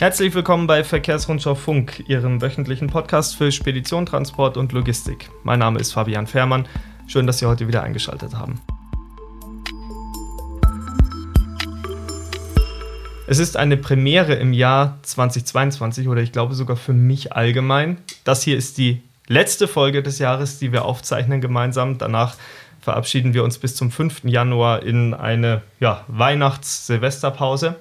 Herzlich willkommen bei Verkehrsrundschau Funk, Ihrem wöchentlichen Podcast für Spedition, Transport und Logistik. Mein Name ist Fabian Fährmann. Schön, dass Sie heute wieder eingeschaltet haben. Es ist eine Premiere im Jahr 2022 oder ich glaube sogar für mich allgemein. Das hier ist die letzte Folge des Jahres, die wir aufzeichnen gemeinsam. Danach verabschieden wir uns bis zum 5. Januar in eine ja, Weihnachts-Silvesterpause.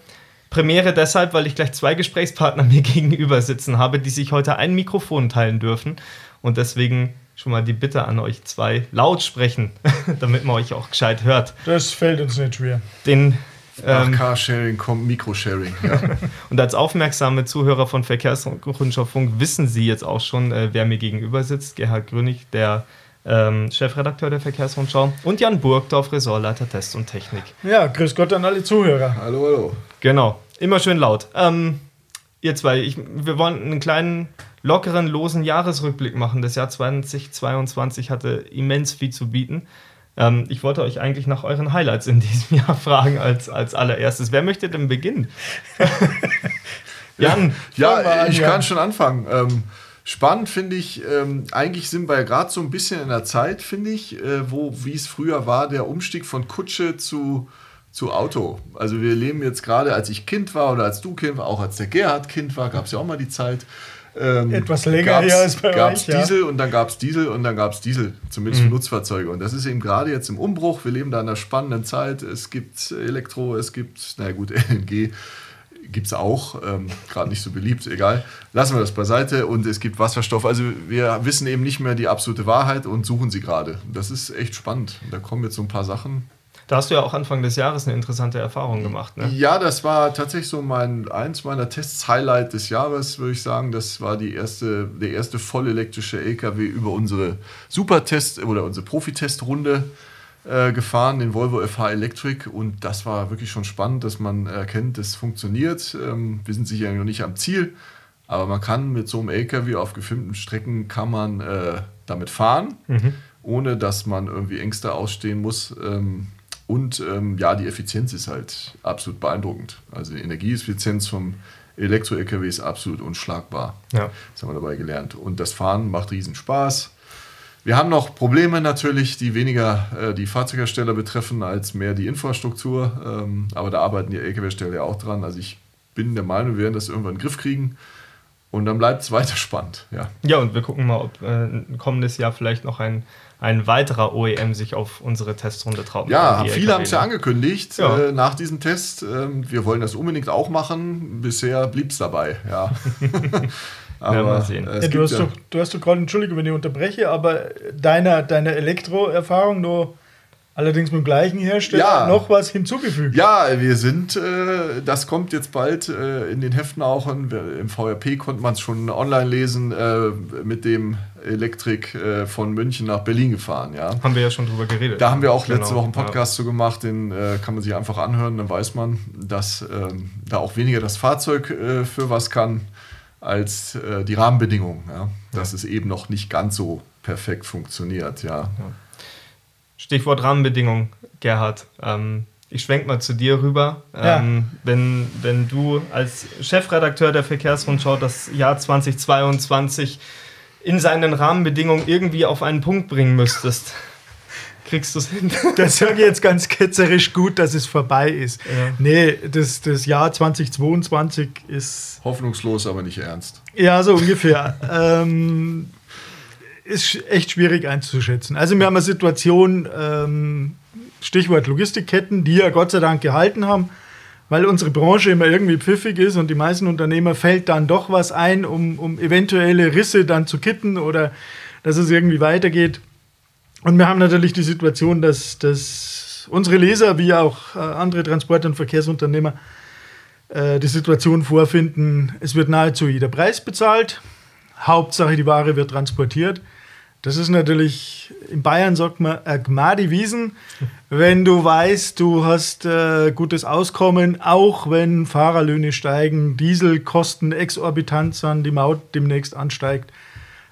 Premiere deshalb, weil ich gleich zwei Gesprächspartner mir gegenüber sitzen habe, die sich heute ein Mikrofon teilen dürfen. Und deswegen schon mal die Bitte an euch zwei, laut sprechen, damit man euch auch gescheit hört. Das fällt uns nicht schwer. Den nach ähm, Carsharing kommt Mikrosharing. Ja. und als aufmerksame Zuhörer von Verkehrsrundschau Funk wissen Sie jetzt auch schon, äh, wer mir gegenüber sitzt. Gerhard Grönig, der ähm, Chefredakteur der Verkehrsrundschau und Jan Burgdorf, Ressortleiter Test und Technik. Ja, grüß Gott an alle Zuhörer. Hallo, hallo. Genau, immer schön laut. Ähm, ihr zwei, ich, wir wollen einen kleinen, lockeren, losen Jahresrückblick machen. Das Jahr 2022 hatte immens viel zu bieten. Ähm, ich wollte euch eigentlich nach euren Highlights in diesem Jahr fragen als, als allererstes. Wer möchte denn beginnen? Jan. Ja, ich kann schon anfangen. Ähm, Spannend finde ich, ähm, eigentlich sind wir ja gerade so ein bisschen in der Zeit, finde ich, äh, wo, wie es früher war, der Umstieg von Kutsche zu, zu Auto. Also wir leben jetzt gerade, als ich Kind war oder als du Kind war, auch als der Gerhard Kind war, gab es ja auch mal die Zeit. Ähm, Etwas länger her als bei gab's euch, Diesel ja. und dann gab es Diesel und dann gab es Diesel, zumindest mhm. für Nutzfahrzeuge. Und das ist eben gerade jetzt im Umbruch. Wir leben da in einer spannenden Zeit. Es gibt Elektro, es gibt, naja gut, LNG gibt es auch, ähm, gerade nicht so beliebt, egal. Lassen wir das beiseite und es gibt Wasserstoff. Also wir wissen eben nicht mehr die absolute Wahrheit und suchen sie gerade. Das ist echt spannend. Da kommen jetzt so ein paar Sachen. Da hast du ja auch Anfang des Jahres eine interessante Erfahrung gemacht, ne? Ja, das war tatsächlich so mein eins meiner Tests Highlight des Jahres, würde ich sagen. Das war die erste, der erste vollelektrische LKW über unsere Supertest oder unsere Profitestrunde äh, gefahren, den Volvo FH Electric. Und das war wirklich schon spannend, dass man erkennt, das funktioniert. Ähm, wir sind sicher noch nicht am Ziel, aber man kann mit so einem LKW auf gefilmten Strecken kann man äh, damit fahren, mhm. ohne dass man irgendwie Ängste ausstehen muss. Ähm, und ähm, ja, die Effizienz ist halt absolut beeindruckend. Also die Energieeffizienz vom Elektro-LKW ist absolut unschlagbar. Ja. Das haben wir dabei gelernt. Und das Fahren macht riesen Spaß. Wir haben noch Probleme natürlich, die weniger äh, die Fahrzeughersteller betreffen, als mehr die Infrastruktur. Ähm, aber da arbeiten die Lkw-Hersteller ja auch dran. Also ich bin der Meinung, wir werden das irgendwann in den Griff kriegen. Und dann bleibt es weiter spannend. Ja. ja, und wir gucken mal, ob äh, kommendes Jahr vielleicht noch ein, ein weiterer OEM sich auf unsere Testrunde traut. Ja, viele haben es ja angekündigt ja. Äh, nach diesem Test. Äh, wir wollen das unbedingt auch machen. Bisher blieb es dabei. Ja. Aber mal sehen. Ja, du, hast ja doch, du hast doch gerade, Entschuldigung, wenn ich unterbreche, aber deiner, deiner Elektro-Erfahrung nur allerdings mit dem gleichen Hersteller ja. noch was hinzugefügt. Ja, wir sind, äh, das kommt jetzt bald äh, in den Heften auch. Und Im VRP konnte man es schon online lesen, äh, mit dem Elektrik äh, von München nach Berlin gefahren. Ja. Haben wir ja schon drüber geredet. Da haben wir auch genau. letzte Woche einen Podcast ja. zu gemacht, den äh, kann man sich einfach anhören, dann weiß man, dass ähm, da auch weniger das Fahrzeug äh, für was kann als die Rahmenbedingungen, ja? dass ja. es eben noch nicht ganz so perfekt funktioniert. Ja. ja. Stichwort Rahmenbedingungen, Gerhard. Ähm, ich schwenke mal zu dir rüber. Ähm, wenn, wenn du als Chefredakteur der Verkehrsrundschau das Jahr 2022 in seinen Rahmenbedingungen irgendwie auf einen Punkt bringen müsstest, kriegst du es hin. Das sage ich jetzt ganz ketzerisch gut, dass es vorbei ist. Ja. Nee, das, das Jahr 2022 ist. Hoffnungslos, aber nicht ernst. Ja, so ungefähr. ähm, ist echt schwierig einzuschätzen. Also, wir haben eine Situation, ähm, Stichwort Logistikketten, die ja Gott sei Dank gehalten haben, weil unsere Branche immer irgendwie pfiffig ist und die meisten Unternehmer fällt dann doch was ein, um, um eventuelle Risse dann zu kitten oder dass es irgendwie weitergeht. Und wir haben natürlich die Situation, dass, dass unsere Leser wie auch äh, andere Transport- und Verkehrsunternehmer äh, die Situation vorfinden, es wird nahezu jeder Preis bezahlt. Hauptsache, die Ware wird transportiert. Das ist natürlich, in Bayern sagt man, äh, Gmadi Wiesen, wenn du weißt, du hast äh, gutes Auskommen, auch wenn Fahrerlöhne steigen, Dieselkosten exorbitant sind, die Maut demnächst ansteigt.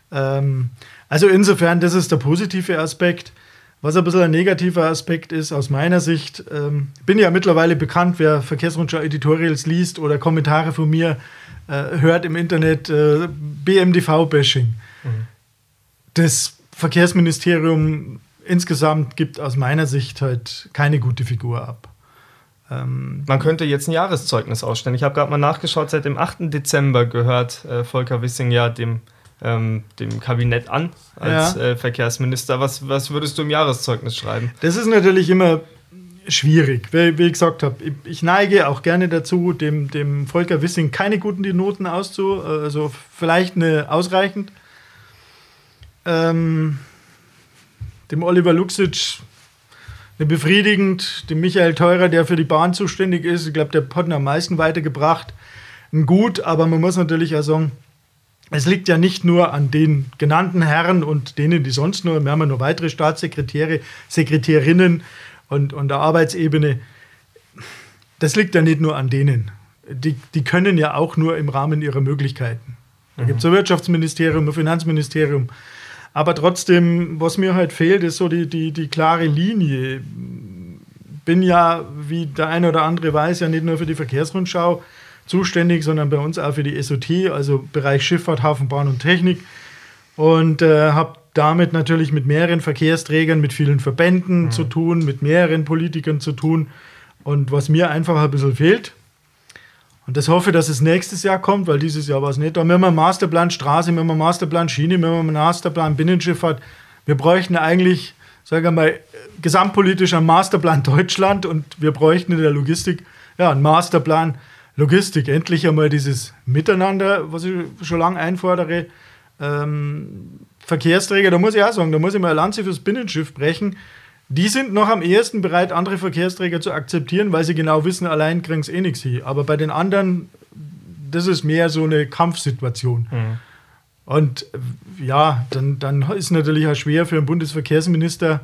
Ähm, also insofern, das ist der positive Aspekt. Was ein bisschen ein negativer Aspekt ist, aus meiner Sicht, ähm, bin ja mittlerweile bekannt, wer Verkehrsrundschau Editorials liest oder Kommentare von mir, äh, hört im Internet äh, BMDV-Bashing. Das Verkehrsministerium insgesamt gibt aus meiner Sicht halt keine gute Figur ab. Ähm, Man könnte jetzt ein Jahreszeugnis ausstellen. Ich habe gerade mal nachgeschaut, seit dem 8. Dezember gehört äh, Volker Wissing ja dem, ähm, dem Kabinett an als ja. äh, Verkehrsminister. Was, was würdest du im Jahreszeugnis schreiben? Das ist natürlich immer schwierig. Wie, wie ich gesagt habe, ich, ich, neige auch gerne dazu, dem, dem Volker Wissing keine guten Noten auszu, also vielleicht eine ausreichend. Ähm, dem Oliver Luxic befriedigend. Dem Michael Teurer, der für die Bahn zuständig ist, ich glaube, der hat ihn am meisten weitergebracht. Ein Gut, aber man muss natürlich auch sagen, es liegt ja nicht nur an den genannten Herren und denen, die sonst nur, wir haben ja noch weitere Staatssekretäre, Sekretärinnen und, und der Arbeitsebene. Das liegt ja nicht nur an denen. Die, die können ja auch nur im Rahmen ihrer Möglichkeiten. Da gibt es ein Wirtschaftsministerium, ein Finanzministerium, aber trotzdem, was mir halt fehlt, ist so die, die, die klare Linie. Bin ja, wie der eine oder andere weiß, ja nicht nur für die Verkehrsrundschau zuständig, sondern bei uns auch für die SOT, also Bereich Schifffahrt, Hafenbahn und Technik. Und äh, habe damit natürlich mit mehreren Verkehrsträgern, mit vielen Verbänden mhm. zu tun, mit mehreren Politikern zu tun. Und was mir einfach ein bisschen fehlt, und das hoffe, dass es nächstes Jahr kommt, weil dieses Jahr war es nicht. Da haben wir Masterplan Straße, wir haben Masterplan Schiene, wir haben Masterplan Binnenschifffahrt. Wir bräuchten eigentlich, sagen wir mal, gesamtpolitisch einen Masterplan Deutschland und wir bräuchten in der Logistik ja, einen Masterplan Logistik. Endlich einmal dieses Miteinander, was ich schon lange einfordere. Ähm, Verkehrsträger, da muss ich auch sagen, da muss ich mal eine Lanze fürs Binnenschiff brechen die sind noch am ehesten bereit, andere Verkehrsträger zu akzeptieren, weil sie genau wissen, allein kriegen sie eh nichts hin. Aber bei den anderen, das ist mehr so eine Kampfsituation. Mhm. Und ja, dann, dann ist natürlich auch schwer für einen Bundesverkehrsminister,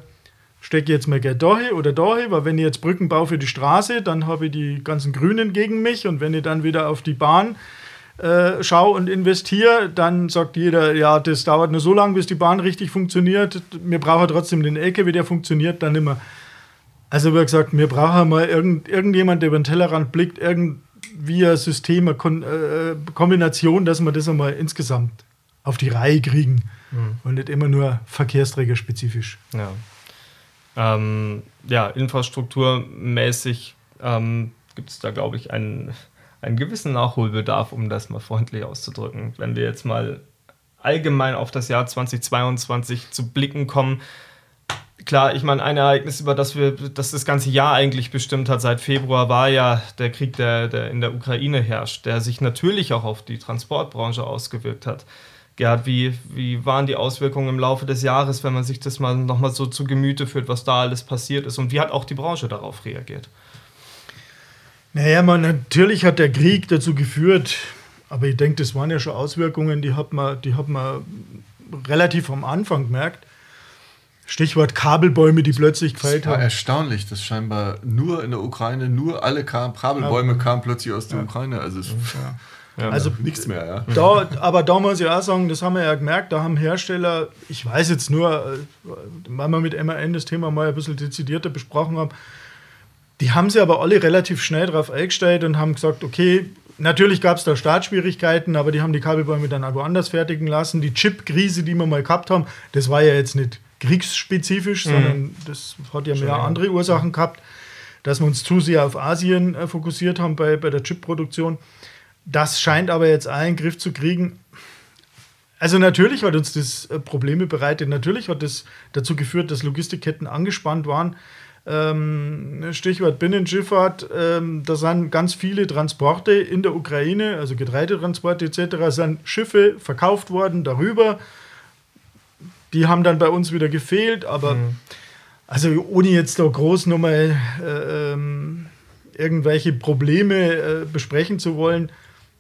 stecke jetzt mal Geld dahin oder dahin, weil wenn ich jetzt Brücken baue für die Straße, dann habe ich die ganzen Grünen gegen mich und wenn ich dann wieder auf die Bahn äh, schau und investiere, dann sagt jeder, ja, das dauert nur so lange, bis die Bahn richtig funktioniert. Wir brauchen trotzdem den LKW, der funktioniert dann immer. Also wie gesagt, wir brauchen mal irgend, irgendjemand, der über den Tellerrand blickt, irgendwie ein System, eine Kon äh, Kombination, dass wir das einmal insgesamt auf die Reihe kriegen mhm. und nicht immer nur verkehrsträgerspezifisch. Ja, ähm, ja infrastrukturmäßig ähm, gibt es da, glaube ich, einen einen gewissen Nachholbedarf, um das mal freundlich auszudrücken. Wenn wir jetzt mal allgemein auf das Jahr 2022 zu blicken kommen, klar, ich meine, ein Ereignis, über das wir das, das ganze Jahr eigentlich bestimmt hat, seit Februar, war ja der Krieg, der, der in der Ukraine herrscht, der sich natürlich auch auf die Transportbranche ausgewirkt hat. Gerhard, wie, wie waren die Auswirkungen im Laufe des Jahres, wenn man sich das mal nochmal so zu Gemüte führt, was da alles passiert ist und wie hat auch die Branche darauf reagiert? Naja, man, natürlich hat der Krieg dazu geführt, aber ich denke, das waren ja schon Auswirkungen, die hat man, die hat man relativ am Anfang gemerkt. Stichwort Kabelbäume, die plötzlich gefällt haben. Das war erstaunlich, dass scheinbar nur in der Ukraine, nur alle kam, Kabelbäume ja. kamen plötzlich aus der ja. Ukraine. Also, ja. also nichts mehr, ja. Da, aber da muss ich auch sagen, das haben wir ja gemerkt, da haben Hersteller, ich weiß jetzt nur, äh, weil wir mit MAN das Thema mal ein bisschen dezidierter besprochen haben, die haben sie aber alle relativ schnell drauf eingestellt und haben gesagt, okay, natürlich gab es da Startschwierigkeiten, aber die haben die Kabelbäume dann auch woanders fertigen lassen. Die Chip-Krise, die wir mal gehabt haben, das war ja jetzt nicht kriegsspezifisch, mhm. sondern das hat ja mehr andere Ursachen gehabt, dass wir uns zu sehr auf Asien äh, fokussiert haben bei, bei der Chip-Produktion. Das scheint aber jetzt einen Griff zu kriegen. Also natürlich hat uns das äh, Probleme bereitet. Natürlich hat das dazu geführt, dass Logistikketten angespannt waren. Ähm, Stichwort Binnenschifffahrt, ähm, da sind ganz viele Transporte in der Ukraine, also Getreidetransporte etc., sind Schiffe verkauft worden darüber. Die haben dann bei uns wieder gefehlt, aber mhm. also ohne jetzt da groß nochmal äh, ähm, irgendwelche Probleme äh, besprechen zu wollen,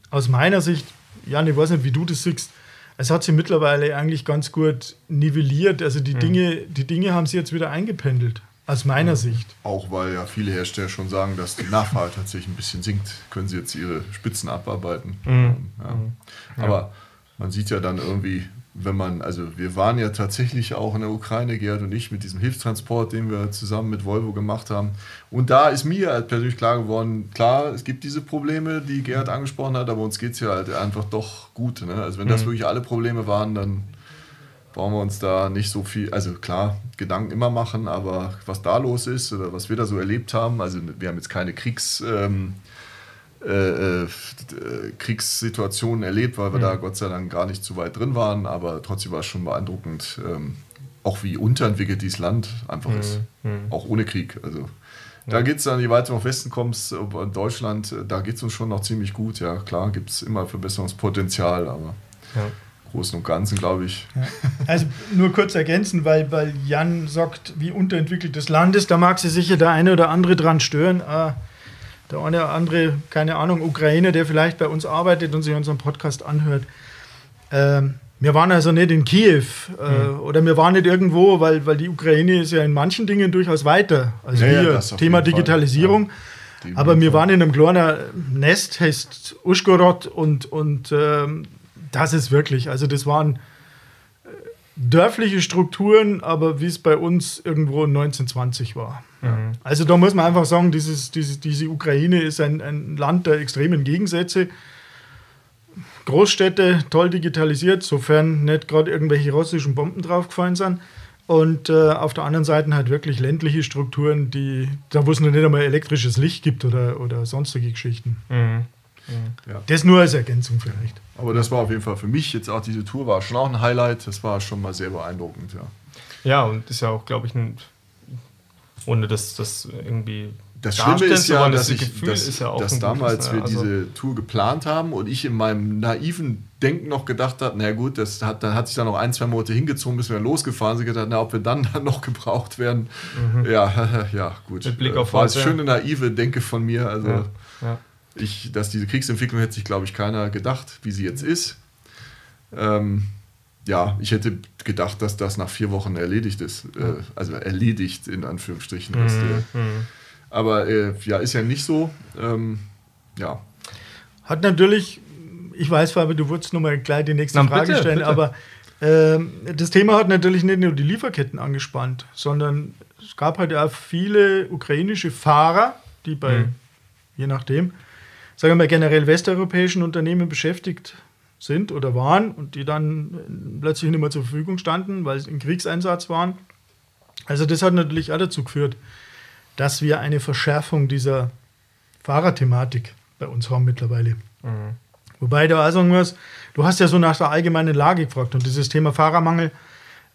aus meiner Sicht, Jan, ich weiß nicht, wie du das siehst, es hat sich mittlerweile eigentlich ganz gut nivelliert. Also die, mhm. Dinge, die Dinge haben sich jetzt wieder eingependelt. Aus meiner Sicht. Auch weil ja viele Hersteller schon sagen, dass die Nachfrage tatsächlich ein bisschen sinkt, können sie jetzt ihre Spitzen abarbeiten. Mhm. Ja. Mhm. Aber man sieht ja dann irgendwie, wenn man, also wir waren ja tatsächlich auch in der Ukraine, Gerhard und ich, mit diesem Hilfstransport, den wir zusammen mit Volvo gemacht haben. Und da ist mir halt persönlich klar geworden, klar, es gibt diese Probleme, die Gerhard angesprochen hat, aber uns geht es ja halt einfach doch gut. Ne? Also wenn das mhm. wirklich alle Probleme waren, dann brauchen wir uns da nicht so viel, also klar, Gedanken immer machen, aber was da los ist oder was wir da so erlebt haben, also wir haben jetzt keine Kriegs... Ähm, äh, äh, Kriegssituationen erlebt, weil wir mhm. da Gott sei Dank gar nicht zu weit drin waren, aber trotzdem war es schon beeindruckend, ähm, auch wie unterentwickelt dieses Land einfach mhm. ist, mhm. auch ohne Krieg. Also da geht es dann, je weiter du nach Westen kommst, in Deutschland, äh, da geht es uns schon noch ziemlich gut. Ja, klar, gibt es immer Verbesserungspotenzial, aber ja. Großen und Ganzen, glaube ich. Ja. Also nur kurz ergänzen, weil, weil Jan sagt, wie unterentwickelt das Land ist, da mag sich sicher der eine oder andere dran stören. Äh, der eine oder andere, keine Ahnung, Ukrainer, der vielleicht bei uns arbeitet und sich unseren Podcast anhört. Ähm, wir waren also nicht in Kiew äh, mhm. oder wir waren nicht irgendwo, weil, weil die Ukraine ist ja in manchen Dingen durchaus weiter als ja, wir. Ja, Thema Digitalisierung. Ja, Aber wir waren in einem kleinen Nest, heißt Uschgorod und, und ähm, das ist wirklich, also das waren dörfliche Strukturen, aber wie es bei uns irgendwo 1920 war. Mhm. Also da muss man einfach sagen, dieses, dieses, diese Ukraine ist ein, ein Land der extremen Gegensätze. Großstädte toll digitalisiert, sofern nicht gerade irgendwelche russischen Bomben draufgefallen sind. Und äh, auf der anderen Seite halt wirklich ländliche Strukturen, die, da wo es noch nicht einmal elektrisches Licht gibt oder, oder sonstige Geschichten. Mhm. Ja. Das nur als Ergänzung vielleicht. Aber das war auf jeden Fall für mich jetzt auch diese Tour war schon auch ein Highlight. Das war schon mal sehr beeindruckend, ja. Ja, und ist ja auch, glaube ich, ein, ohne dass das irgendwie. Das Schlimme ist ja, dass, ich, dass, ja dass damals gutes, wir also diese Tour geplant haben und ich in meinem naiven Denken noch gedacht habe, na gut, das hat, dann hat sich dann noch ein, zwei Monate hingezogen, bis wir losgefahren sind. Gedacht, na, ob wir dann, dann noch gebraucht werden. Mhm. Ja, ja, gut. Mit Blick auf War eine schöne naive Denke von mir. Also, ja. Ja. Ich, dass diese Kriegsentwicklung hätte sich, glaube ich, keiner gedacht, wie sie jetzt ist. Ähm, ja, ich hätte gedacht, dass das nach vier Wochen erledigt ist. Äh, also erledigt in Anführungsstrichen. Mhm. mhm. Aber äh, ja, ist ja nicht so. Ähm, ja. Hat natürlich, ich weiß, Fabi, du würdest nochmal gleich die nächste Na, Frage bitte, stellen, bitte. aber äh, das Thema hat natürlich nicht nur die Lieferketten angespannt, sondern es gab halt auch viele ukrainische Fahrer, die bei, mhm. je nachdem, sagen wir mal, generell westeuropäischen Unternehmen beschäftigt sind oder waren und die dann plötzlich nicht mehr zur Verfügung standen, weil sie im Kriegseinsatz waren. Also das hat natürlich auch dazu geführt, dass wir eine Verschärfung dieser Fahrerthematik bei uns haben mittlerweile. Mhm. Wobei du auch sagen musst, du hast ja so nach der allgemeinen Lage gefragt und dieses Thema Fahrermangel,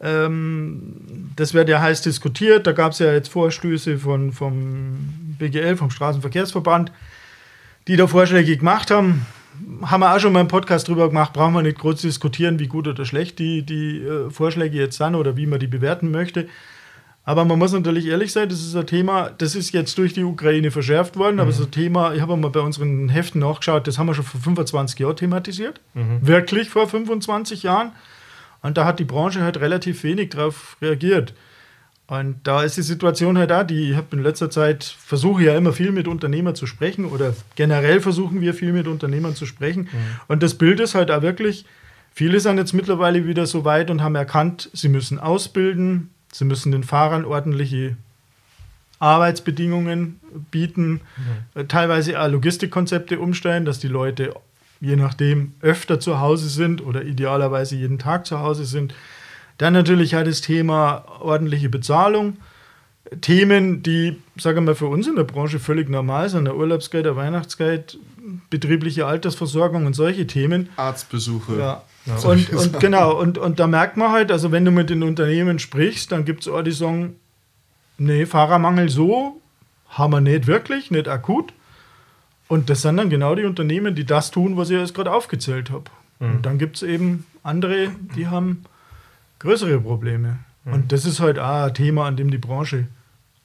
ähm, das wird ja heiß diskutiert. Da gab es ja jetzt Vorstöße von, vom BGL, vom Straßenverkehrsverband, die da Vorschläge gemacht haben. Haben wir auch schon mal einen Podcast drüber gemacht, brauchen wir nicht groß diskutieren, wie gut oder schlecht die, die äh, Vorschläge jetzt sind oder wie man die bewerten möchte. Aber man muss natürlich ehrlich sein, das ist ein Thema, das ist jetzt durch die Ukraine verschärft worden, mhm. aber so ein Thema, ich habe mal bei unseren Heften nachgeschaut, das haben wir schon vor 25 Jahren thematisiert. Mhm. Wirklich vor 25 Jahren. Und da hat die Branche halt relativ wenig darauf reagiert. Und da ist die Situation halt da, die ich habe in letzter Zeit versuche ja immer viel mit Unternehmern zu sprechen oder generell versuchen wir viel mit Unternehmern zu sprechen. Mhm. Und das Bild ist halt auch wirklich, viele sind jetzt mittlerweile wieder so weit und haben erkannt, sie müssen ausbilden, sie müssen den Fahrern ordentliche Arbeitsbedingungen bieten, mhm. teilweise auch Logistikkonzepte umstellen, dass die Leute je nachdem öfter zu Hause sind oder idealerweise jeden Tag zu Hause sind dann natürlich halt das Thema ordentliche Bezahlung. Themen, die, sagen wir mal, für uns in der Branche völlig normal sind, der Urlaubsgeld, der Weihnachtsgeld, betriebliche Altersversorgung und solche Themen. Arztbesuche. Ja. ja. Und, und genau, und, und da merkt man halt, also wenn du mit den Unternehmen sprichst, dann gibt es auch die sagen, nee, Fahrermangel so haben wir nicht wirklich, nicht akut. Und das sind dann genau die Unternehmen, die das tun, was ich jetzt gerade aufgezählt habe. Mhm. Und dann gibt es eben andere, die haben größere Probleme. Mhm. Und das ist halt auch ein Thema, an dem die Branche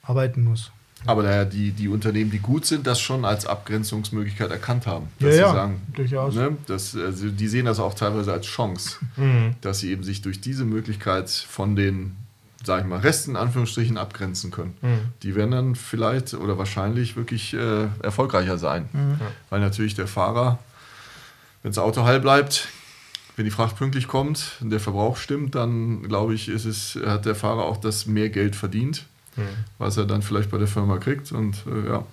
arbeiten muss. Aber naja, die, die Unternehmen, die gut sind, das schon als Abgrenzungsmöglichkeit erkannt haben. Dass ja, sie sagen, durchaus. Ne, dass, also die sehen das auch teilweise als Chance, mhm. dass sie eben sich durch diese Möglichkeit von den, sag ich mal, Resten in Anführungsstrichen abgrenzen können. Mhm. Die werden dann vielleicht oder wahrscheinlich wirklich äh, erfolgreicher sein. Mhm. Weil natürlich der Fahrer, wenn das Auto heil bleibt, wenn die Fracht pünktlich kommt und der Verbrauch stimmt, dann glaube ich, ist es, hat der Fahrer auch das mehr Geld verdient, mhm. was er dann vielleicht bei der Firma kriegt. Und äh, ja,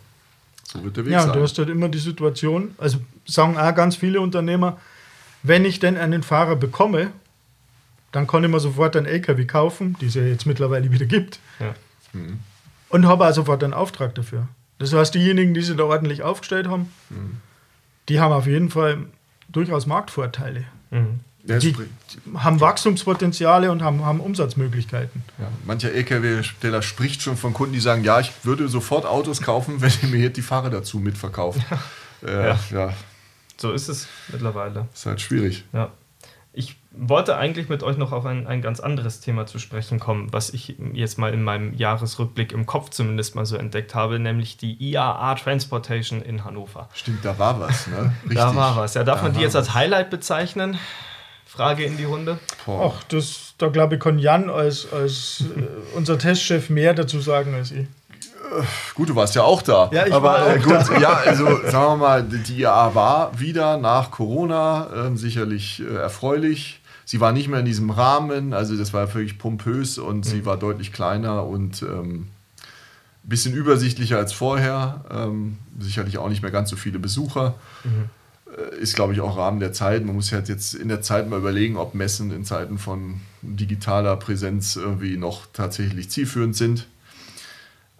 so wird der Weg ja, sein. Ja, du hast halt immer die Situation, also sagen auch ganz viele Unternehmer, wenn ich denn einen Fahrer bekomme, dann kann ich mir sofort einen LKW kaufen, die es ja jetzt mittlerweile wieder gibt. Ja. Mhm. Und habe auch sofort einen Auftrag dafür. Das heißt, diejenigen, die sich da ordentlich aufgestellt haben, mhm. die haben auf jeden Fall durchaus Marktvorteile. Mhm. Die haben Wachstumspotenziale und haben, haben Umsatzmöglichkeiten. Ja, mancher LKW-Steller spricht schon von Kunden, die sagen, ja, ich würde sofort Autos kaufen, wenn ihr mir jetzt die Fahrer dazu mitverkauft. äh, ja. ja. So ist es mittlerweile. Ist halt schwierig. Ja. Ich wollte eigentlich mit euch noch auf ein, ein ganz anderes Thema zu sprechen kommen, was ich jetzt mal in meinem Jahresrückblick im Kopf zumindest mal so entdeckt habe, nämlich die IAA Transportation in Hannover. Stimmt, da war was, ne? Richtig. Da war was. Ja, darf da man die jetzt als Highlight bezeichnen? Frage in die Runde. Ach, das, da glaube ich, kann Jan als, als äh, unser Testchef mehr dazu sagen als ich. Gut, du warst ja auch da. Ja, ich Aber war auch äh, gut, da. ja, also sagen wir mal, die IAA war wieder nach Corona äh, sicherlich äh, erfreulich. Sie war nicht mehr in diesem Rahmen, also das war völlig pompös und mhm. sie war deutlich kleiner und ähm, ein bisschen übersichtlicher als vorher. Ähm, sicherlich auch nicht mehr ganz so viele Besucher. Mhm. Äh, ist, glaube ich, auch Rahmen der Zeit. Man muss halt jetzt in der Zeit mal überlegen, ob Messen in Zeiten von digitaler Präsenz irgendwie noch tatsächlich zielführend sind.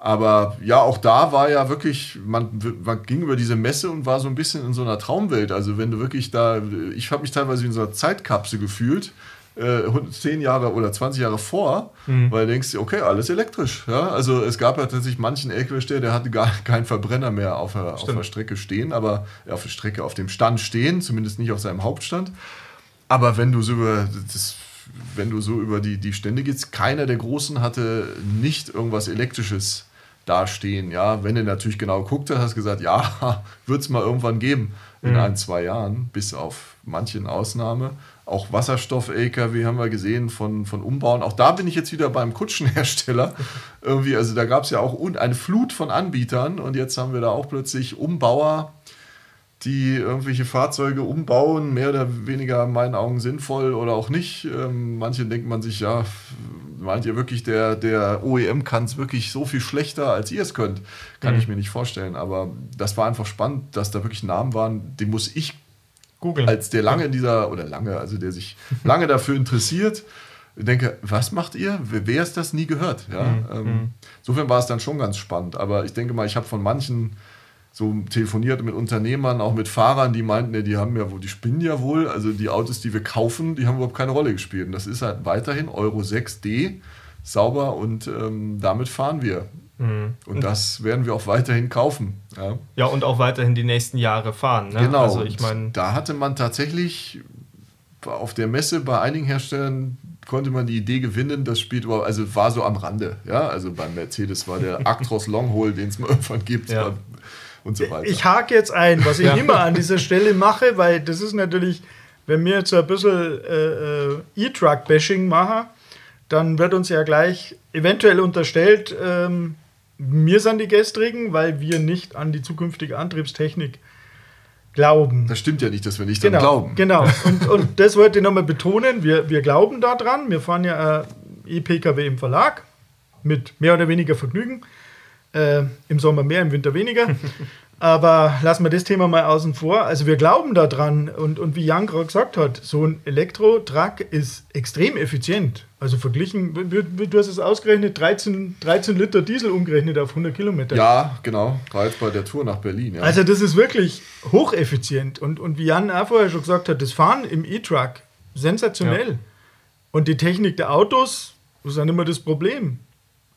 Aber ja, auch da war ja wirklich, man, man, ging über diese Messe und war so ein bisschen in so einer Traumwelt. Also wenn du wirklich da, ich habe mich teilweise in so einer Zeitkapsel gefühlt, äh, 10 Jahre oder 20 Jahre vor, mhm. weil du denkst, okay, alles elektrisch. Ja? Also es gab ja tatsächlich manchen LKW-Steller, der hatte gar keinen Verbrenner mehr auf der, auf der Strecke stehen, aber ja, auf der Strecke, auf dem Stand stehen, zumindest nicht auf seinem Hauptstand. Aber wenn du so über das wenn du so über die, die Stände gehst, keiner der Großen hatte nicht irgendwas Elektrisches dastehen. Ja, wenn du natürlich genau geguckt hast, hast du gesagt, ja, wird es mal irgendwann geben in mhm. ein, zwei Jahren, bis auf manchen Ausnahme. Auch Wasserstoff-LKW haben wir gesehen von, von Umbauen. Auch da bin ich jetzt wieder beim Kutschenhersteller. Irgendwie, also da gab es ja auch eine Flut von Anbietern und jetzt haben wir da auch plötzlich Umbauer, die irgendwelche Fahrzeuge umbauen, mehr oder weniger in meinen Augen sinnvoll oder auch nicht. Ähm, manche denkt man sich, ja, meint ihr wirklich, der, der OEM kann es wirklich so viel schlechter, als ihr es könnt? Kann mhm. ich mir nicht vorstellen. Aber das war einfach spannend, dass da wirklich Namen waren, die muss ich googeln. Als der lange in dieser, oder lange, also der sich lange dafür interessiert, denke, was macht ihr? Wer ist das nie gehört? Ja? Mhm. Ähm, mhm. insofern war es dann schon ganz spannend. Aber ich denke mal, ich habe von manchen so telefoniert mit Unternehmern, auch mit Fahrern, die meinten, die haben ja wohl, die spinnen ja wohl, also die Autos, die wir kaufen, die haben überhaupt keine Rolle gespielt. Und das ist halt weiterhin Euro 6D, sauber und ähm, damit fahren wir. Mhm. Und das werden wir auch weiterhin kaufen. Ja, ja und auch weiterhin die nächsten Jahre fahren. Ne? Genau. Also ich meine, da hatte man tatsächlich auf der Messe bei einigen Herstellern konnte man die Idee gewinnen, das spielt überhaupt, also war so am Rande. Ja, also beim Mercedes war der Actros Longhole, den es mal irgendwann gibt. Ja und so weiter. Ich hake jetzt ein, was ich ja. immer an dieser Stelle mache, weil das ist natürlich, wenn wir jetzt so ein bisschen äh, äh, E-Truck-Bashing machen, dann wird uns ja gleich eventuell unterstellt, ähm, wir sind die Gestrigen, weil wir nicht an die zukünftige Antriebstechnik glauben. Das stimmt ja nicht, dass wir nicht genau, glauben. Genau, und, und das wollte ich nochmal betonen. Wir, wir glauben daran. Wir fahren ja äh, E-Pkw im Verlag mit mehr oder weniger Vergnügen. Äh, Im Sommer mehr, im Winter weniger. Aber lassen wir das Thema mal außen vor. Also wir glauben daran und, und wie Jan gerade gesagt hat, so ein Elektro-Truck ist extrem effizient. Also verglichen, du hast es ausgerechnet, 13, 13 Liter Diesel umgerechnet auf 100 Kilometer. Ja, genau. Gerade bei der Tour nach Berlin. Ja. Also das ist wirklich hocheffizient. Und, und wie Jan auch vorher schon gesagt hat, das Fahren im E-Truck, sensationell. Ja. Und die Technik der Autos, das ist ja nicht mehr das Problem.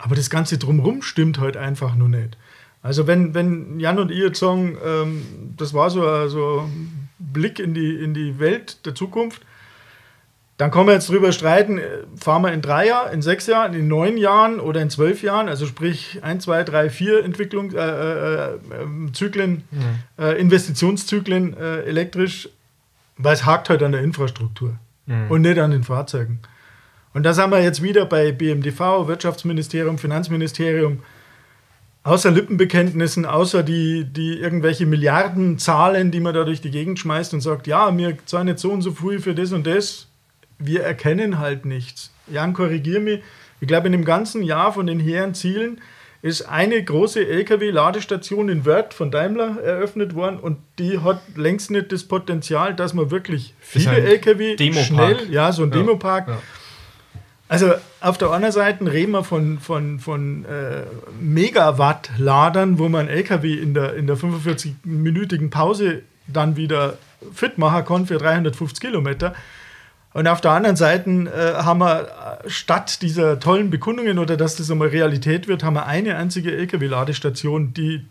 Aber das Ganze drumherum stimmt halt einfach nur nicht. Also wenn, wenn Jan und jetzt sagen, ähm, das war so ein so Blick in die, in die Welt der Zukunft, dann können wir jetzt drüber streiten, äh, fahren wir in drei Jahren, in sechs Jahren, in neun Jahren oder in zwölf Jahren, also sprich ein, zwei, drei, vier Entwicklungszyklen, äh, äh, ähm, mhm. äh, Investitionszyklen äh, elektrisch, weil es hakt halt an der Infrastruktur mhm. und nicht an den Fahrzeugen. Und da sind wir jetzt wieder bei BMDV, Wirtschaftsministerium, Finanzministerium. außer Lippenbekenntnissen, außer die, die irgendwelche Milliardenzahlen, die man da durch die Gegend schmeißt und sagt, ja, wir zahlen jetzt so und so viel für das und das, wir erkennen halt nichts. Jan, korrigier mich. Ich glaube, in dem ganzen Jahr von den hehren Zielen ist eine große LKW-Ladestation in Wörth von Daimler eröffnet worden und die hat längst nicht das Potenzial, dass man wirklich viele LKW schnell, ja, so ein Ja. Demopark. Ja. Also auf der anderen Seite reden wir von, von, von äh, Megawatt-Ladern, wo man LKW in der, in der 45-minütigen Pause dann wieder fit machen kann für 350 Kilometer. Und auf der anderen Seite äh, haben wir äh, statt dieser tollen Bekundungen oder dass das einmal Realität wird, haben wir eine einzige LKW-Ladestation, die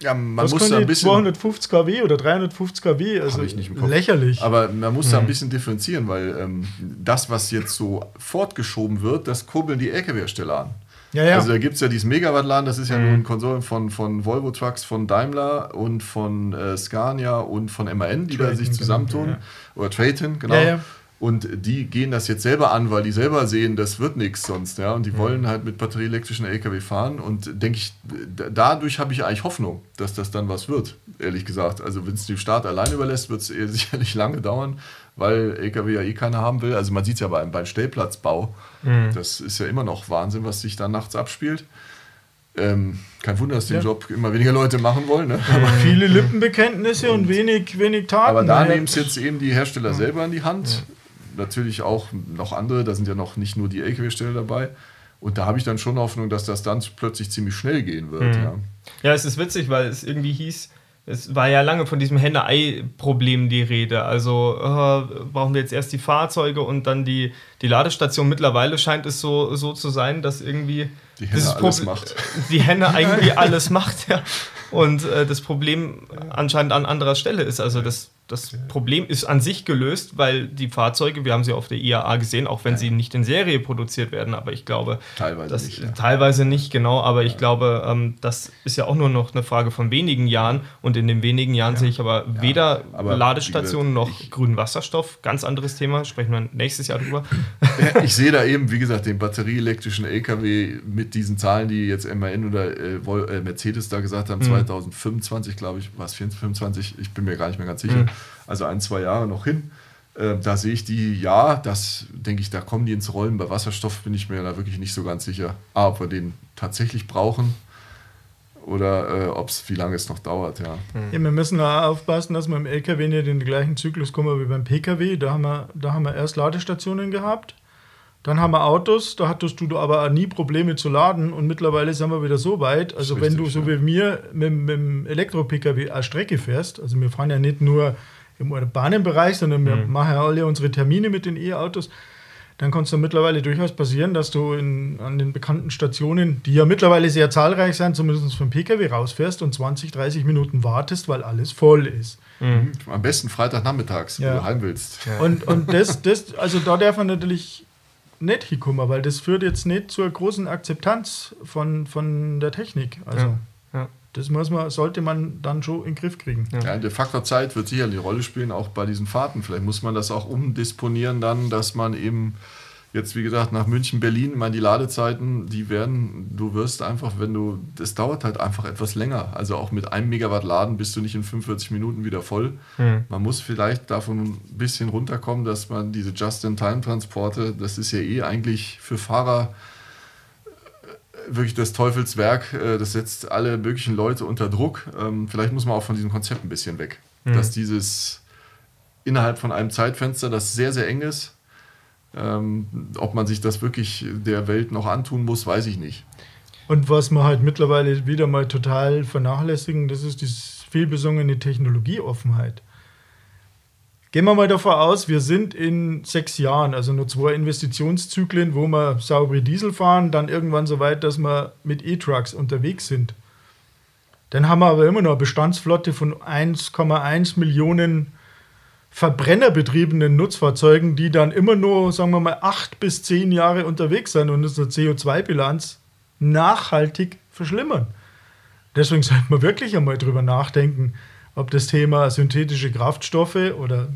Ja, man was muss da ein bisschen. 250 kW oder 350 kW, also ich nicht im Kopf. lächerlich. Aber man muss da ein bisschen differenzieren, weil ähm, das, was jetzt so fortgeschoben wird, das kurbeln die LKW-Hersteller an. ja, ja. Also da gibt es ja dieses Megawatt-Laden, das ist ja nur ein Konsortium von, von Volvo Trucks, von Daimler und von äh, Scania und von MAN, die da Traton, sich genau, zusammentun. ja. Oder Traton, genau. Ja, ja. Und die gehen das jetzt selber an, weil die selber sehen, das wird nichts sonst. Ja? Und die wollen halt mit batterieelektrischen LKW fahren. Und denke ich, da- dadurch habe ich eigentlich Hoffnung, dass das dann was wird, ehrlich gesagt. Also wenn es dem Staat allein überlässt, wird es sicherlich lange dauern, weil LKW ja eh keiner haben will. Also man sieht es ja beim, beim Stellplatzbau. Das ist ja immer noch Wahnsinn, was sich da nachts abspielt. Ähm, kein Wunder, dass den Ja. Job immer weniger Leute machen wollen. Ne? Aber viele Lippenbekenntnisse und wenig, wenig Taten. Aber da nehmen es jetzt eben die Hersteller selber in die Hand. Natürlich auch noch andere, da sind ja noch nicht nur die LKW-Steller dabei. Und da habe ich dann schon Hoffnung, dass das dann plötzlich ziemlich schnell gehen wird. Ja. Ja, es ist witzig, weil es irgendwie hieß, es war ja lange von diesem Henne-Ei-Problem die Rede. Also äh, brauchen wir jetzt erst die Fahrzeuge und dann die, die Ladestation. Mittlerweile scheint es so, so zu sein, dass irgendwie Die Henne alles macht. Die Henne irgendwie alles macht, ja. Und äh, das Problem anscheinend an anderer Stelle ist. Also das, das Problem ist an sich gelöst, weil die Fahrzeuge, wir haben sie auf der IAA gesehen, auch wenn sie nicht in Serie produziert werden, aber ich glaube, Teilweise das, nicht, ja. Teilweise nicht, genau, aber ich glaube, ähm, das ist ja auch nur noch eine Frage von wenigen Jahren und in den wenigen Jahren sehe ich aber weder aber Ladestationen noch grünen Wasserstoff, ganz anderes Thema, sprechen wir nächstes Jahr drüber. Ja, ich sehe da eben, wie gesagt, den batterieelektrischen LKW mit diesen Zahlen, die jetzt MAN oder äh, äh, Mercedes da gesagt haben, 2025, glaube ich, war es 25, ich bin mir gar nicht mehr ganz sicher. Also ein, zwei Jahre noch hin. Äh, da sehe ich die, ja, das denke ich, da kommen die ins Rollen. Bei Wasserstoff bin ich mir da wirklich nicht so ganz sicher. A, ob wir den tatsächlich brauchen oder äh, ob es, wie lange es noch dauert, ja. Ja, wir müssen auch aufpassen, dass wir im LKW nicht in den gleichen Zyklus kommen wie beim PKW. Da haben wir, da haben wir erst Ladestationen gehabt. Dann haben wir Autos, da hattest du aber nie Probleme zu laden und mittlerweile sind wir wieder so weit. Also ist wenn du richtig, so ja. wie mir mit, mit dem Elektro-Pkw eine Strecke fährst, also wir fahren ja nicht nur im urbanen Bereich, sondern wir machen ja alle unsere Termine mit den E-Autos, dann kann es dann mittlerweile durchaus passieren, dass du in, an den bekannten Stationen, die ja mittlerweile sehr zahlreich sind, zumindest vom Pkw rausfährst und 20, 30 Minuten wartest, weil alles voll ist. Am besten Freitagnachmittags, Ja. wenn du heim willst. Und, und das, das, also da darf man natürlich nicht hinkommen, weil das führt jetzt nicht zur großen Akzeptanz von, von der Technik. Also Ja, ja. das muss man, sollte man dann schon in den Griff kriegen. Ja, der Faktor Zeit wird sicherlich eine Rolle spielen, auch bei diesen Fahrten. Vielleicht muss man das auch umdisponieren dann, dass man eben jetzt, wie gesagt, nach München, Berlin, meine, die Ladezeiten, die werden, du wirst einfach, wenn du, das dauert halt einfach etwas länger. Also auch mit einem Megawatt Laden bist du nicht in 45 Minuten wieder voll. Man muss vielleicht davon ein bisschen runterkommen, dass man diese Just-in-Time-Transporte, das ist ja eh eigentlich für Fahrer äh, wirklich das Teufelswerk. Äh, Das setzt alle möglichen Leute unter Druck. Ähm, Vielleicht muss man auch von diesem Konzept ein bisschen weg. Dass dieses innerhalb von einem Zeitfenster, das sehr, sehr eng ist, ähm, ob man sich das wirklich der Welt noch antun muss, weiß ich nicht. Und was wir halt mittlerweile wieder mal total vernachlässigen, das ist diese vielbesungene Technologieoffenheit. Gehen wir mal davon aus, wir sind in sechs Jahren, also nur zwei Investitionszyklen, wo wir saubere Diesel fahren, dann irgendwann so weit, dass wir mit E-Trucks unterwegs sind. Dann haben wir aber immer noch eine Bestandsflotte von 1,1 Millionen verbrennerbetriebenen Nutzfahrzeugen, die dann immer nur, sagen wir mal, acht bis zehn Jahre unterwegs sind und unsere CO2-Bilanz nachhaltig verschlimmern. Deswegen sollte man wirklich einmal drüber nachdenken, ob das Thema synthetische Kraftstoffe oder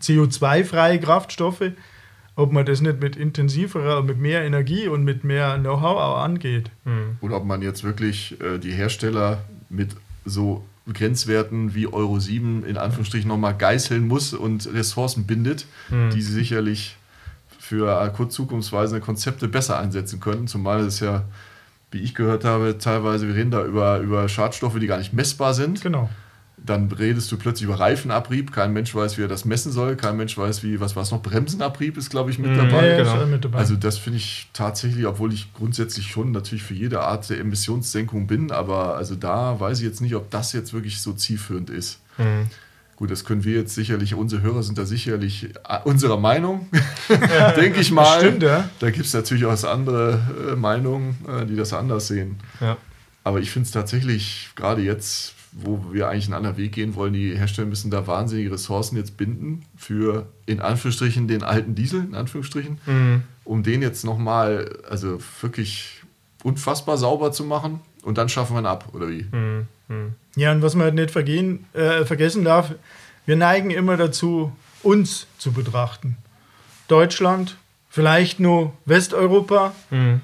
CO2-freie Kraftstoffe ob man das nicht mit intensiverer, mit mehr Energie und mit mehr Know-how auch angeht. Mhm. Oder ob man jetzt wirklich äh, die Hersteller mit so Grenzwerten wie Euro 7 in Anführungsstrichen nochmal geißeln muss und Ressourcen bindet, mhm. die sie sicherlich für kurz zukunftsweisende Konzepte besser einsetzen könnten. Zumal es ja, wie ich gehört habe, teilweise, wir reden da über, über Schadstoffe, die gar nicht messbar sind. Genau dann redest du plötzlich über Reifenabrieb. Kein Mensch weiß, wie er das messen soll. Kein Mensch weiß, wie, was war es noch? Bremsenabrieb ist, glaube ich, mit mhm. dabei. Ja, genau. mit dabei. Also, das finde ich tatsächlich, obwohl ich grundsätzlich schon natürlich für jede Art der Emissionssenkung bin, aber also da weiß ich jetzt nicht, ob das jetzt wirklich so zielführend ist. Mhm. Gut, das können wir jetzt sicherlich, unsere Hörer sind da sicherlich äh, unserer Meinung, denke ich mal. Stimmt, ja. Da gibt es natürlich auch andere äh, Meinungen, äh, die das anders sehen. Ja. Aber ich finde es tatsächlich, gerade jetzt, wo wir eigentlich einen anderen Weg gehen wollen. Die Hersteller müssen da wahnsinnige Ressourcen jetzt binden für in Anführungsstrichen den alten Diesel, in Anführungsstrichen, mhm. um den jetzt nochmal, also wirklich unfassbar sauber zu machen und dann schaffen wir ihn ab, oder wie? Mhm. Mhm. Ja, und was man halt nicht vergehen, äh, vergessen darf, wir neigen immer dazu, uns zu betrachten. Deutschland, vielleicht nur Westeuropa. Mhm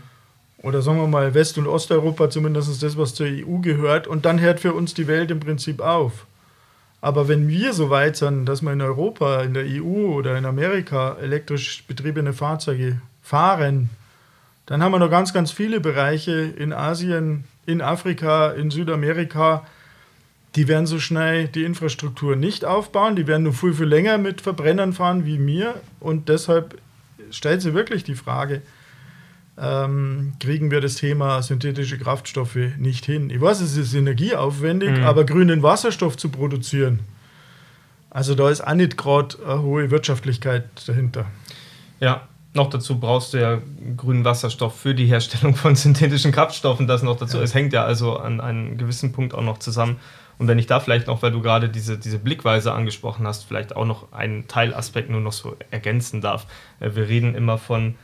oder sagen wir mal West- und Osteuropa, zumindest das, was zur EU gehört, und dann hört für uns die Welt im Prinzip auf. Aber wenn wir so weit sind, dass wir in Europa, in der EU oder in Amerika elektrisch betriebene Fahrzeuge fahren, dann haben wir noch ganz, ganz viele Bereiche in Asien, in Afrika, in Südamerika, die werden so schnell die Infrastruktur nicht aufbauen, die werden nur viel, viel länger mit Verbrennern fahren wie mir. Und deshalb stellt sich wirklich die Frage, ähm, kriegen wir das Thema synthetische Kraftstoffe nicht hin. Ich weiß, es ist energieaufwendig, mhm. aber grünen Wasserstoff zu produzieren, also da ist auch nicht gerade eine hohe Wirtschaftlichkeit dahinter. Ja, noch dazu brauchst du ja grünen Wasserstoff für die Herstellung von synthetischen Kraftstoffen. Das noch dazu. Ja. Es hängt ja also an einem gewissen Punkt auch noch zusammen. Und wenn ich da vielleicht noch, weil du gerade diese, diese Blickweise angesprochen hast, vielleicht auch noch einen Teilaspekt nur noch so ergänzen darf. Äh, wir reden immer von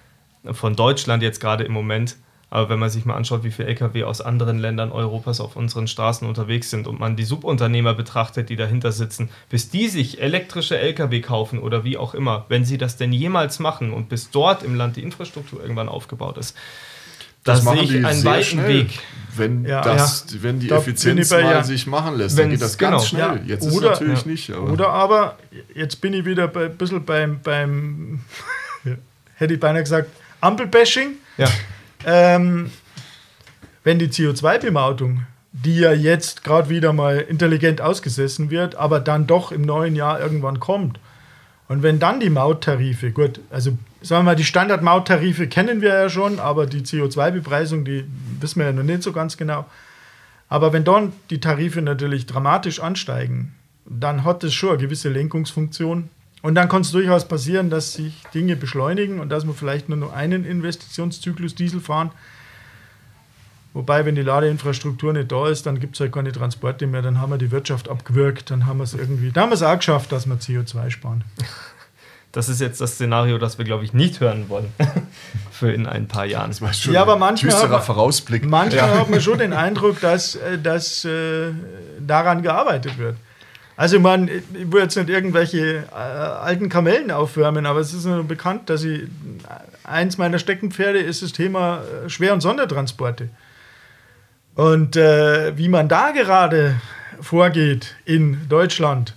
von Deutschland jetzt gerade im Moment. Aber wenn man sich mal anschaut, wie viele Lkw aus anderen Ländern Europas auf unseren Straßen unterwegs sind und man die Subunternehmer betrachtet, die dahinter sitzen, bis die sich elektrische Lkw kaufen oder wie auch immer, wenn sie das denn jemals machen und bis dort im Land die Infrastruktur irgendwann aufgebaut ist, da sehe ich einen weiten schnell. Weg. Wenn, ja, das, ja. wenn die da Effizienz mal ja. sich machen lässt, dann geht das ganz genau. schnell. Jetzt oder, ist natürlich nicht. Aber. Oder aber, jetzt bin ich wieder ein bisschen beim, beim hätte ich beinahe gesagt, Ampelbashing. Ja. Ähm, wenn die CO2-Bemautung, die ja jetzt gerade wieder mal intelligent ausgesessen wird, aber dann doch im neuen Jahr irgendwann kommt. Und wenn dann die Mauttarife, gut, also sagen wir mal, die Standardmauttarife kennen wir ja schon, aber die CO2-Bepreisung, die wissen wir ja noch nicht so ganz genau. Aber wenn dann die Tarife natürlich dramatisch ansteigen, dann hat das schon eine gewisse Lenkungsfunktion und dann kann es durchaus passieren, dass sich Dinge beschleunigen und dass wir vielleicht nur noch einen Investitionszyklus Diesel fahren. Wobei, wenn die Ladeinfrastruktur nicht da ist, dann gibt es halt keine Transporte mehr, dann haben wir die Wirtschaft abgewürgt, dann haben wir es irgendwie, da haben wir es auch geschafft, dass wir CO2 sparen. Das ist jetzt das Szenario, das wir, glaube ich, nicht hören wollen für in ein paar Jahren. Das war schon ja, aber manchmal düsterer Vorausblick. Manchmal ja. hat man schon den Eindruck, dass, äh, dass äh, daran gearbeitet wird. Also man, ich will jetzt nicht irgendwelche äh, alten Kamellen aufwärmen, aber es ist nur bekannt, dass ich eins meiner Steckenpferde ist das Thema äh, Schwer- und Sondertransporte. Und äh, wie man da gerade vorgeht in Deutschland,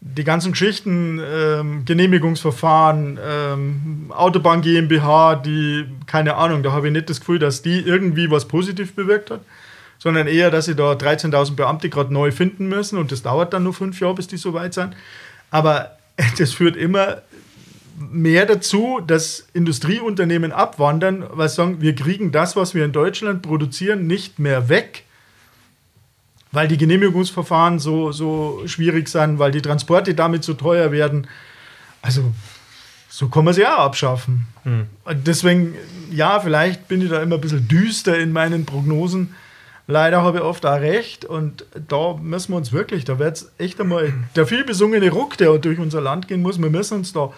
die ganzen Geschichten, ähm, Genehmigungsverfahren, ähm, Autobahn GmbH, die, keine Ahnung, da habe ich nicht das Gefühl, dass die irgendwie was positiv bewirkt hat sondern eher, dass sie da 13.000 Beamte gerade neu finden müssen und das dauert dann nur fünf Jahre, bis die so weit sind. Aber das führt immer mehr dazu, dass Industrieunternehmen abwandern, weil sie sagen, wir kriegen das, was wir in Deutschland produzieren, nicht mehr weg, weil die Genehmigungsverfahren so, so schwierig sind, weil die Transporte damit so teuer werden. Also so kann man sie auch abschaffen. Hm. Deswegen, ja, vielleicht bin ich da immer ein bisschen düster in meinen Prognosen. Leider habe ich oft auch recht und da müssen wir uns wirklich, da wird es echt einmal der viel besungene Ruck, der durch unser Land gehen muss, wir müssen uns da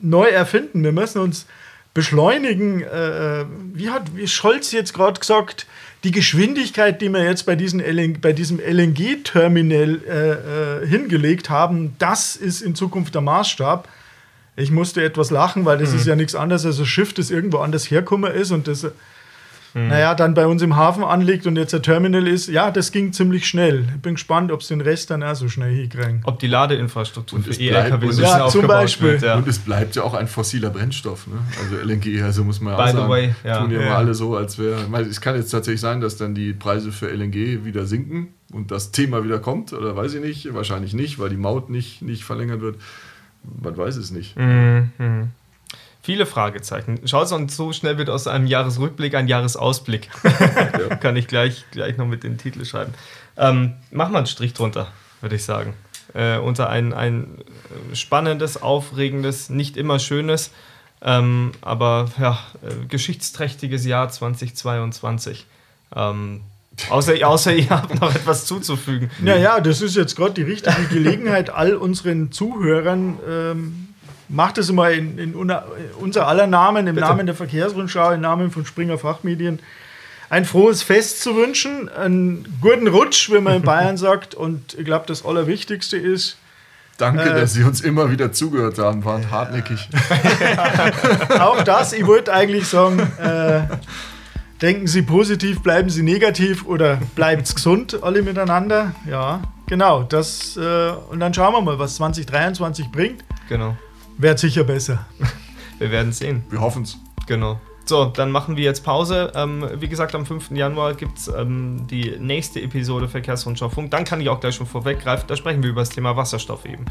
neu erfinden, wir müssen uns beschleunigen. Äh, wie hat wie Scholz jetzt gerade gesagt, die Geschwindigkeit, die wir jetzt bei, diesen LN, bei diesem LNG-Terminal äh, äh, hingelegt haben, das ist in Zukunft der Maßstab. Ich musste etwas lachen, weil das Mhm. ist ja nichts anderes als ein Schiff, das irgendwo anders herkommen ist und das, Mhm. naja, dann bei uns im Hafen anliegt und jetzt ein Terminal ist. Ja, das ging ziemlich schnell. Ich bin gespannt, ob es den Rest dann auch so schnell hinkriegen. Ob die Ladeinfrastruktur Und für E-LKW so Ja, zum Beispiel. wird. Ja. Und es bleibt ja auch ein fossiler Brennstoff, ne? Also LNG, also muss man ja By auch the sagen. way, ja. Tun ja, immer alle so, als wäre. Es kann jetzt tatsächlich sein, dass dann die Preise für LNG wieder sinken und das Thema wieder kommt, oder weiß ich nicht. Wahrscheinlich nicht, weil die Maut nicht, nicht verlängert wird. Man weiß es nicht. Mhm. Viele Fragezeichen. Schaut und so schnell wird aus einem Jahresrückblick ein Jahresausblick. Kann ich gleich, gleich noch mit den Titel schreiben. Ähm, mach mal einen Strich drunter, würde ich sagen. Äh, unter ein, ein spannendes, aufregendes, nicht immer schönes, ähm, aber ja, äh, geschichtsträchtiges Jahr 2022. Ähm, außer, außer ihr habt noch etwas zuzufügen. Ja, ja, das ist jetzt gerade die richtige Gelegenheit, all unseren Zuhörern, ähm, macht es mal in, in unser aller Namen, im Bitte. Namen der Verkehrsrundschau, im Namen von Springer Fachmedien, ein frohes Fest zu wünschen, einen guten Rutsch, wie man in Bayern sagt. Und ich glaube, das Allerwichtigste ist, Danke, Äh, dass Sie uns immer wieder zugehört haben, waren hartnäckig. auch das, ich wollte eigentlich sagen, äh, denken Sie positiv, bleiben Sie negativ oder bleibt gesund, alle miteinander. Ja, genau. Das, äh, und dann schauen wir mal, was 2023 bringt. Genau. Wird sicher besser. Wir werden sehen. Wir hoffen es. Genau. So, dann machen wir jetzt Pause. Ähm, wie gesagt, am 5. Januar gibt es ähm, die nächste Episode Verkehrsrundschau Funk. Dann kann ich auch gleich schon vorweggreifen. Da sprechen wir über das Thema Wasserstoff eben.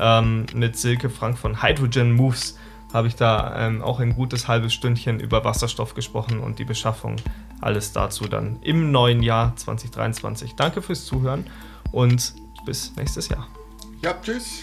Ähm, mit Silke Frank von Hydrogen Moves habe ich da ähm, auch ein gutes halbes Stündchen über Wasserstoff gesprochen und die Beschaffung. Alles dazu dann im neuen Jahr 2023. Danke fürs Zuhören und bis nächstes Jahr. Ja, tschüss.